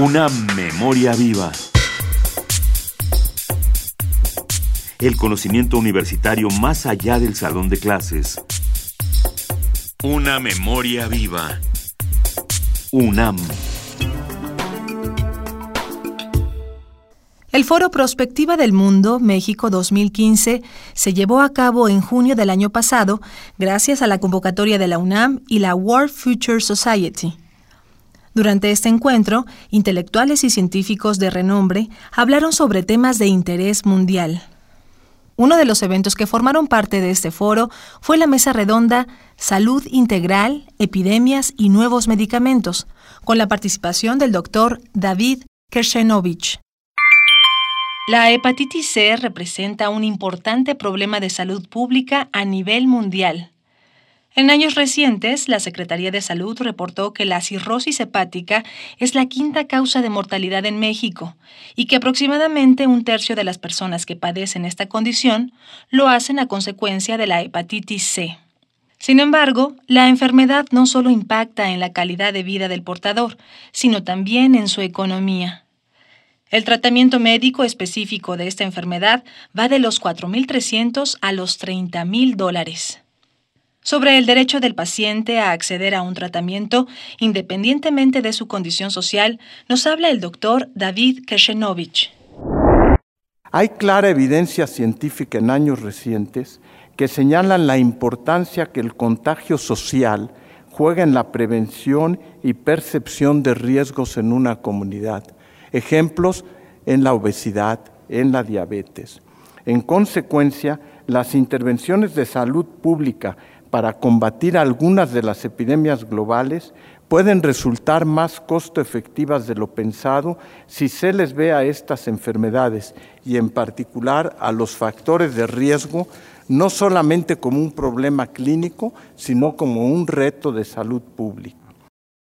Una memoria viva. El conocimiento universitario más allá del salón de clases. Una memoria viva. UNAM. El Foro Prospectiva del Mundo México 2015 se llevó a cabo en junio del año pasado gracias a la convocatoria de la UNAM y la World Future Society. Durante este encuentro, intelectuales y científicos de renombre hablaron sobre temas de interés mundial. Uno de los eventos que formaron parte de este foro fue la mesa redonda Salud Integral, Epidemias y Nuevos Medicamentos, con la participación del doctor David Kershenovich. La hepatitis C representa un importante problema de salud pública a nivel mundial. En años recientes, la Secretaría de Salud reportó que la cirrosis hepática es la quinta causa de mortalidad en México y que aproximadamente un tercio de las personas que padecen esta condición lo hacen a consecuencia de la hepatitis C. Sin embargo, la enfermedad no solo impacta en la calidad de vida del portador, sino también en su economía. El tratamiento médico específico de esta enfermedad va de los 4.300 a los 30.000 dólares sobre el derecho del paciente a acceder a un tratamiento independientemente de su condición social, nos habla el doctor David Kershenovich. Hay clara evidencia científica en años recientes que señalan la importancia que el contagio social juega en la prevención y percepción de riesgos en una comunidad. Ejemplos en la obesidad, en la diabetes. En consecuencia, las intervenciones de salud pública para combatir algunas de las epidemias globales pueden resultar más costo efectivas de lo pensado si se les ve a estas enfermedades y en particular a los factores de riesgo no solamente como un problema clínico, sino como un reto de salud pública.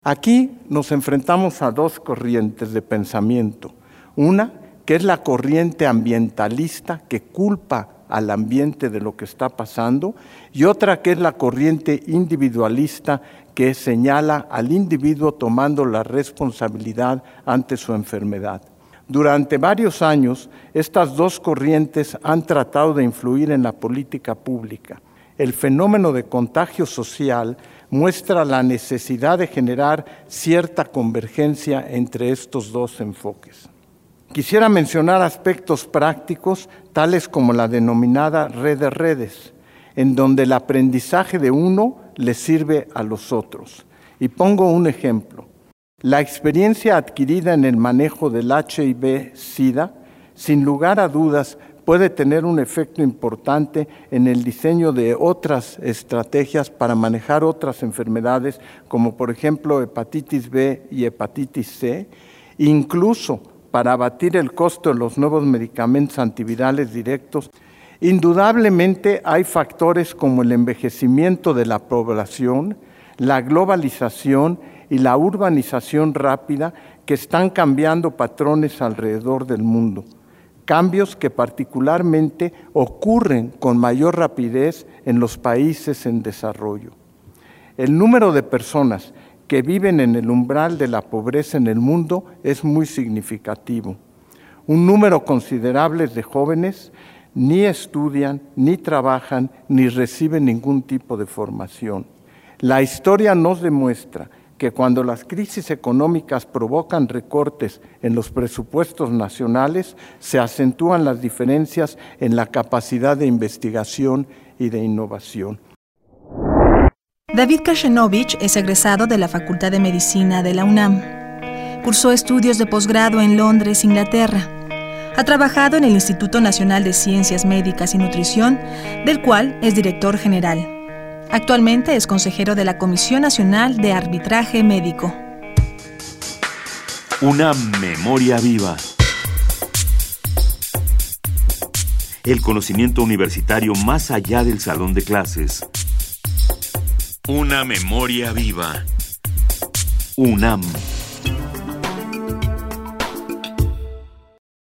Aquí nos enfrentamos a dos corrientes de pensamiento. Una, que es la corriente ambientalista que culpa al ambiente de lo que está pasando, y otra que es la corriente individualista que señala al individuo tomando la responsabilidad ante su enfermedad. Durante varios años, estas dos corrientes han tratado de influir en la política pública. El fenómeno de contagio social muestra la necesidad de generar cierta convergencia entre estos dos enfoques. Quisiera mencionar aspectos prácticos tales como la denominada red de redes, en donde el aprendizaje de uno le sirve a los otros. Y pongo un ejemplo. La experiencia adquirida en el manejo del HIV-Sida, sin lugar a dudas, puede tener un efecto importante en el diseño de otras estrategias para manejar otras enfermedades, como por ejemplo hepatitis B y hepatitis C, incluso para abatir el costo de los nuevos medicamentos antivirales directos, indudablemente hay factores como el envejecimiento de la población, la globalización y la urbanización rápida que están cambiando patrones alrededor del mundo, cambios que particularmente ocurren con mayor rapidez en los países en desarrollo. El número de personas que viven en el umbral de la pobreza en el mundo es muy significativo. Un número considerable de jóvenes ni estudian, ni trabajan, ni reciben ningún tipo de formación. La historia nos demuestra que cuando las crisis económicas provocan recortes en los presupuestos nacionales, se acentúan las diferencias en la capacidad de investigación y de innovación. David Kashenovich es egresado de la Facultad de Medicina de la UNAM. Cursó estudios de posgrado en Londres, Inglaterra. Ha trabajado en el Instituto Nacional de Ciencias Médicas y Nutrición, del cual es director general. Actualmente es consejero de la Comisión Nacional de Arbitraje Médico. Una memoria viva. El conocimiento universitario más allá del salón de clases una memoria viva. UNAM.